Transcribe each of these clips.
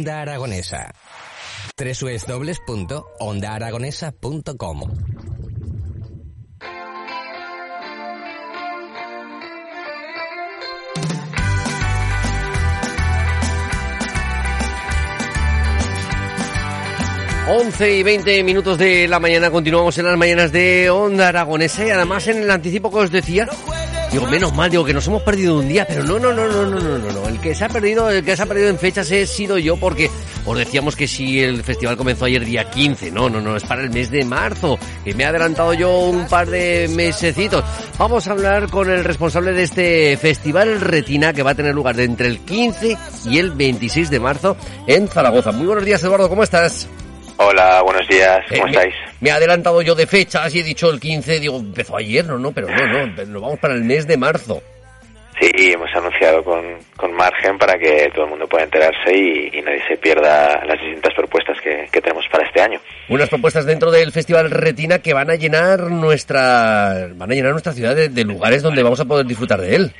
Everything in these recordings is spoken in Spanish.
Onda Aragonesa. www.ondaaragonesa.com 11 y 20 minutos de la mañana, continuamos en las mañanas de Onda Aragonesa y además en el anticipo que os decía, Digo, menos mal, digo que nos hemos perdido un día, pero no, no, no, no, no, no, no, no. El que se ha perdido, el que se ha perdido en fechas he sido yo porque os decíamos que si el festival comenzó ayer día 15, no, no, no, es para el mes de marzo, que me he adelantado yo un par de mesecitos. Vamos a hablar con el responsable de este festival Retina que va a tener lugar de entre el 15 y el 26 de marzo en Zaragoza. Muy buenos días, Eduardo, ¿cómo estás? Hola, buenos días, ¿cómo Eh, estáis? Me, me he adelantado yo de fechas y he dicho el 15, digo, empezó ayer, no, no, pero no, no, nos vamos para el mes de marzo. Sí, hemos anunciado con, con margen para que todo el mundo pueda enterarse y, y nadie se pierda las distintas propuestas que, que tenemos para este año. Unas propuestas dentro del Festival Retina que van a llenar nuestra, van a llenar nuestra ciudad de, de lugares donde vamos a poder disfrutar de él.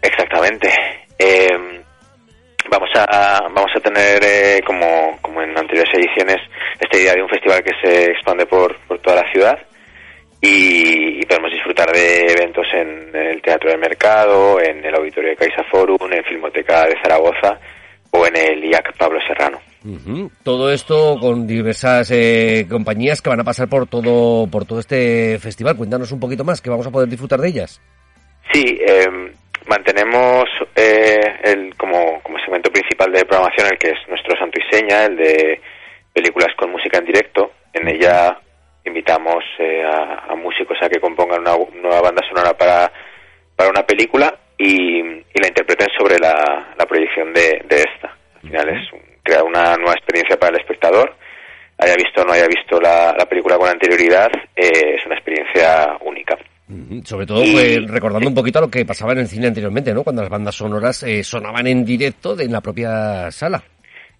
Exactamente. Eh, vamos a vamos a tener, eh, como, como en anteriores ediciones, esta idea de un festival que se expande por, por toda la ciudad y, y podemos disfrutar de eventos en el Teatro del Mercado, en el Auditorio de Caixa Forum, en Filmoteca de Zaragoza o en el IAC Pablo Serrano. Ujú. Todo esto con diversas eh, compañías que van a pasar por todo, por todo este festival. Cuéntanos un poquito más, que vamos a poder disfrutar de ellas. Sí, eh, mantenemos eh, el, como, como segmento principal de programación el que es nuestro santo y seña, el de películas con música en directo. En ella invitamos eh, a, a músicos a que compongan una nueva banda sonora para, para una película y, y la interpreten sobre la, la proyección de, de esta. Al final es un- crear una nueva experiencia para el espectador. Haya visto o no haya visto la, la película con anterioridad, eh, es una experiencia única. Ujú. Sobre todo pues, recordando un poquito a lo que pasaba en el cine anteriormente, ¿no? Cuando las bandas sonoras eh, sonaban en directo de, en la propia sala.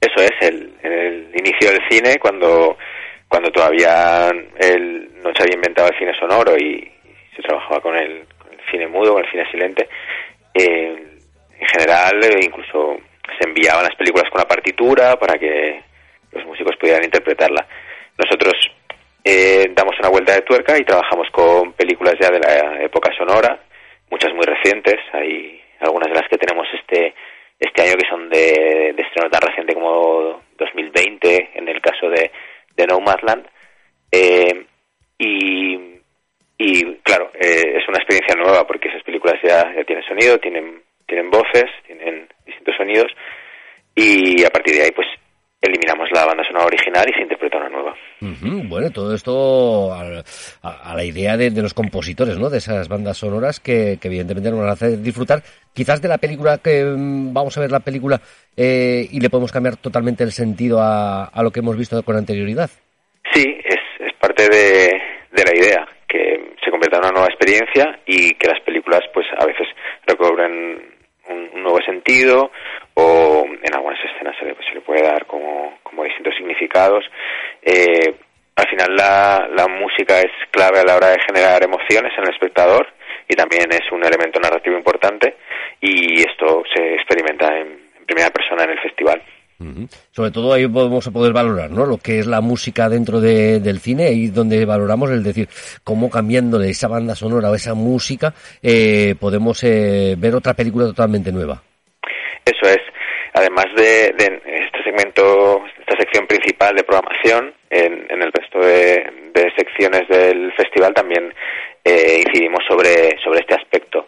Eso es, el, el inicio del cine, cuando, cuando todavía no se había inventado el cine sonoro y, se trabajaba con el, con el cine mudo, con el cine silente, eh, en general eh, incluso se enviaban las películas con la partitura para que los músicos pudieran interpretarla. Nosotros eh, damos una vuelta de tuerca y trabajamos con películas ya de la época sonora, muchas muy recientes, hay algunas de las que tenemos este este año que son de, de estreno tan reciente como 2020 en el caso de, de Nomadland eh, y, y claro eh, es una experiencia nueva porque esas películas ya, ya tienen sonido tienen tienen voces tienen distintos sonidos. Y a partir de ahí pues eliminamos la banda sonora original y se interpreta una nueva Ujú, Bueno, todo esto a, a la idea de, de los compositores, ¿no? De esas bandas sonoras que, que evidentemente nos hacer disfrutar quizás de la película que mm, vamos a ver la película eh, y le podemos cambiar totalmente el sentido a, a lo que hemos visto con anterioridad. Sí, es, es parte de, de la idea, que se convierta en una nueva experiencia y que las películas pues a veces recobren un, nuevo sentido o en algunas escenas se le, se le puede dar como, distintos significados. Eh, al final la, la música es clave a la hora de generar emociones en el espectador y también es un elemento narrativo importante y esto se experimenta en, en primera persona en el festival. Sobre todo ahí podemos poder valorar, ¿no? Lo que es la música dentro de- del cine, ahí donde valoramos el decir cómo cambiándole esa banda sonora o esa música eh, podemos eh, ver otra película totalmente nueva. Eso es. Además de, de este segmento, esta sección principal de programación, en, en el resto de, de secciones del festival también eh, incidimos sobre, sobre este aspecto.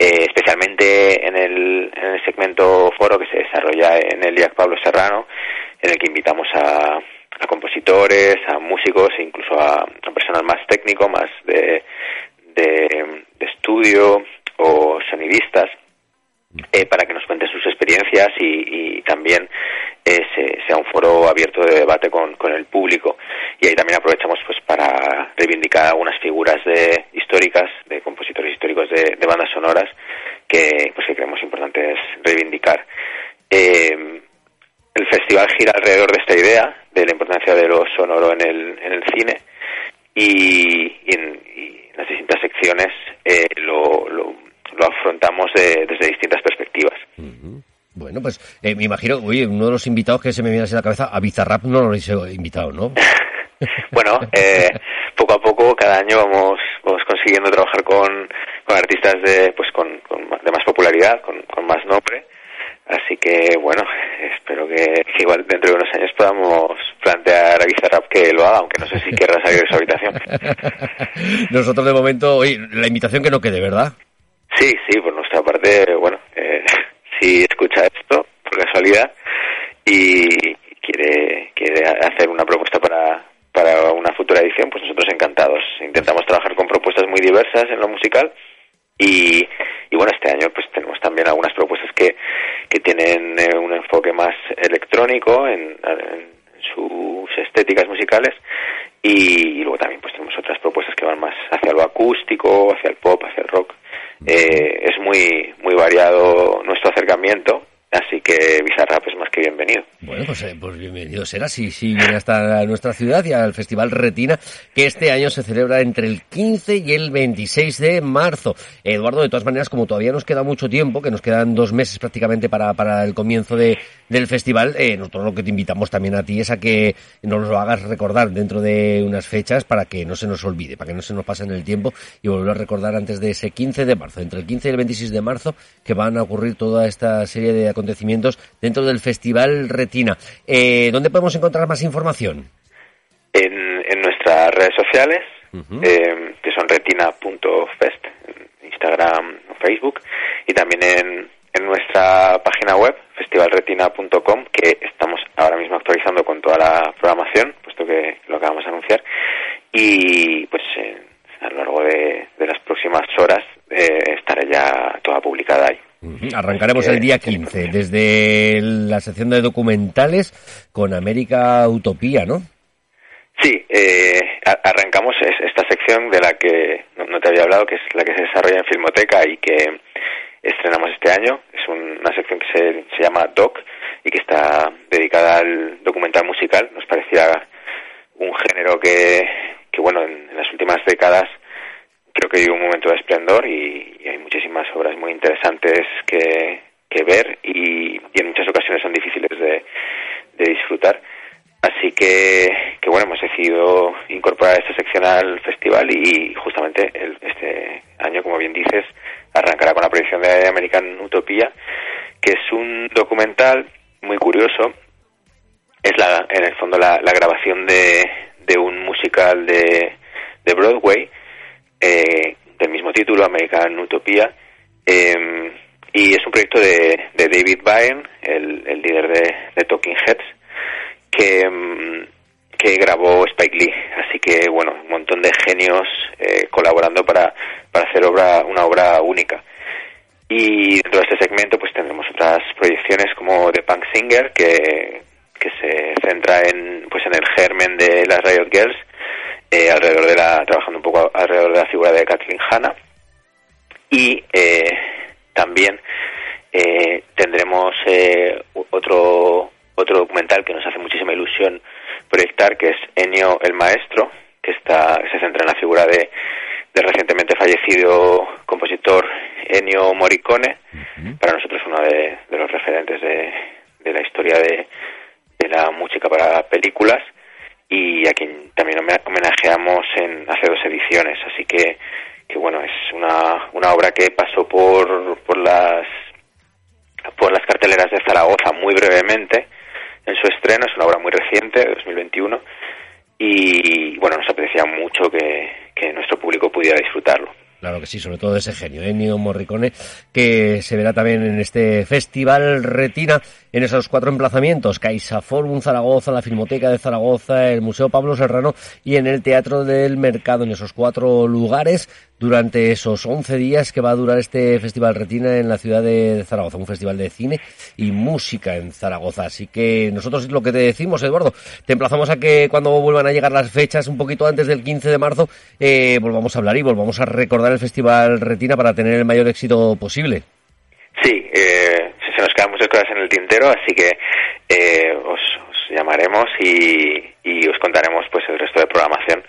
Eh, especialmente en el, en el segmento foro que se desarrolla en el IAC Pablo Serrano, en el que invitamos a, a compositores, a músicos e incluso a, a personal más técnico, más de, de, de estudio o sonidistas eh, para que nos cuenten sus experiencias y, y también eh, se- sea un foro abierto de debate con, con el público. Y ahí también aprovechamos pues para reivindicar algunas figuras de, históricas, de compositores históricos de, de bandas sonoras que pues que creemos importantes reivindicar. Eh, el festival gira alrededor de esta idea de la importancia de lo sonoro en el, en el cine y, en, y en las distintas secciones eh, lo, lo, afrontamos de- desde distintas perspectivas. Bueno, pues eh, me imagino, oye, uno de los invitados que se me viene así a la cabeza, a Bizarrap no lo habéis invitado, ¿no? bueno, eh, poco a poco, cada año vamos, vamos consiguiendo trabajar con, con artistas de, pues con, de más popularidad, con, con más nombre. Así que, bueno, espero que, igual dentro de unos años podamos plantear a Bizarrap que lo haga, aunque no sé si querrá salir de su habitación. Nosotros de momento, oye, la invitación que no quede, ¿verdad? Sí, sí, por nuestra parte, bueno, eh, si escucha esto, por casualidad, y quiere, quiere hacer una propuesta para, para una futura edición, pues nosotros encantados. Intentamos trabajar con propuestas muy diversas en lo musical y, y bueno, este año pues tenemos también algunas propuestas que, que tienen eh, un enfoque más electrónico en, sus estéticas musicales y, y, luego también pues tenemos otras propuestas que van más hacia lo acústico, hacia el pop, hacia el rock. Eh, es muy muy variado nuestro acercamiento Así que Bizarrap es más que bienvenido. Bueno, pues, eh, pues bienvenido será si, si viene hasta nuestra ciudad y al Festival Retina, que este año se celebra entre el 15 y el 26 de marzo. Eduardo, de todas maneras, como todavía nos queda mucho tiempo, que nos quedan dos meses prácticamente para, para el comienzo de, del festival, eh, nosotros lo que te invitamos también a ti es a que nos lo hagas recordar dentro de unas fechas para que no se nos olvide, para que no se nos pase en el tiempo y volver a recordar antes de ese 15 de marzo, entre el 15 y el 26 de marzo, que van a ocurrir toda esta serie de acontecimientos dentro del Festival Retina. Eh, ¿Dónde podemos encontrar más información? En, en nuestras redes sociales, eh, que son retina.fest, Instagram o Facebook, y también en, en nuestra página web, festivalretina.com, que estamos ahora mismo actualizando con toda la programación, puesto que lo acabamos de anunciar, y pues eh, a lo largo de, de las próximas horas eh, estará ya toda publicada ahí. Arrancaremos el día 15 desde la sección de documentales con América Utopía, ¿no? Sí, eh, arrancamos esta sección de la que no, te había hablado, que es la que se desarrolla en Filmoteca y que estrenamos este año. Es una sección que se, llama Doc y que está dedicada al documental musical. Nos parecía un género que, que bueno, en, las últimas décadas creo que hay un momento de esplendor y, y hay muy interesantes que, que ver y, en muchas ocasiones son difíciles de, de disfrutar. Así que, que, bueno, hemos decidido incorporar esta sección al festival y justamente el, este año, como bien dices, arrancará con la proyección de American Utopía, que es un documental muy curioso. Es la, en el fondo la, la grabación de, de un musical de, de Broadway eh, del mismo título, American Utopía, eh, y es un proyecto de, David Byrne, el, el líder de, Talking Heads, que, mm, que grabó Spike Lee. Así que, bueno, un montón de genios eh, colaborando para, para hacer obra, una obra única. Y dentro de este segmento pues tendremos otras proyecciones como The Punk Singer, que, que se centra en, pues en el germen de las Riot Girls, eh, alrededor de la, trabajando un poco alrededor de la figura de Kathleen Hanna. Y eh, también eh, tendremos eh, otro, otro documental que nos hace muchísima ilusión proyectar, que es Ennio el Maestro, que está, se centra en la figura de, del recientemente fallecido compositor Ennio Morricone, uh -huh. para nosotros uno de, de los referentes de, de la historia de, de la música para películas y a quien también homenajeamos en hace dos ediciones así que que bueno es una, una obra que pasó por por las por las carteleras de Zaragoza muy brevemente en su estreno. Es una obra muy reciente de 2021 y bueno nos aprecia mucho que, que nuestro público pudiera disfrutarlo Claro que sí, sobre todo ese genio, Ennio Morricone, que se verá también en este Festival Retina, en esos cuatro emplazamientos, Caixa Forum Zaragoza, la Filmoteca de Zaragoza, el Museo Pablo Serrano y en el Teatro del Mercado, en esos cuatro lugares, durante esos 11 días que va a durar este Festival Retina en la ciudad de Zaragoza, un festival de cine y música en Zaragoza. Así que nosotros lo que te decimos, Eduardo, te emplazamos a que cuando vuelvan a llegar las fechas, un poquito antes del 15 de marzo, eh, volvamos a hablar y volvamos a recordar el Festival Retina para tener el mayor éxito posible. Sí, eh, se nos quedan muchas cosas en el tintero, así que eh, os, os llamaremos y, y os contaremos pues el resto de programación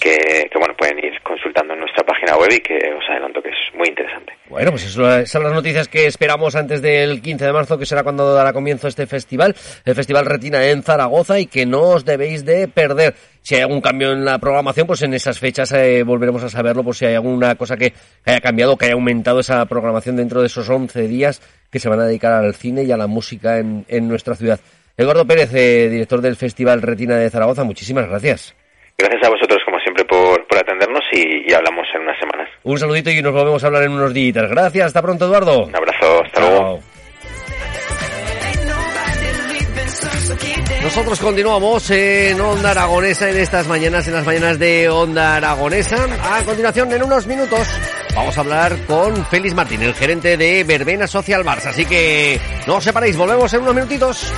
que, que, bueno pueden ir consultando en nuestra página web y que os adelanto que es muy interesante. Bueno, pues eso, esas son las noticias que esperamos antes del 15 de marzo, que será cuando dará comienzo este festival, el Festival Retina en Zaragoza y que no os debéis de perder. Si hay algún cambio en la programación, pues en esas fechas eh, volveremos a saberlo por si hay alguna cosa que haya cambiado, que haya aumentado esa programación dentro de esos 11 días que se van a dedicar al cine y a la música en, en nuestra ciudad. Eduardo Pérez, eh, director del Festival Retina de Zaragoza, muchísimas gracias. Gracias a vosotros, como siempre, por, por atendernos y, y, hablamos en unas semanas. Un saludito y nos volvemos a hablar en unos días. Gracias, hasta pronto, Eduardo. Un abrazo, hasta Chao. luego. Nosotros continuamos en Onda Aragonesa en estas mañanas, en las mañanas de Onda Aragonesa. A continuación, en unos minutos, vamos a hablar con Félix Martín, el gerente de Verbena Social Bars. Así que no os separéis, volvemos en unos minutitos.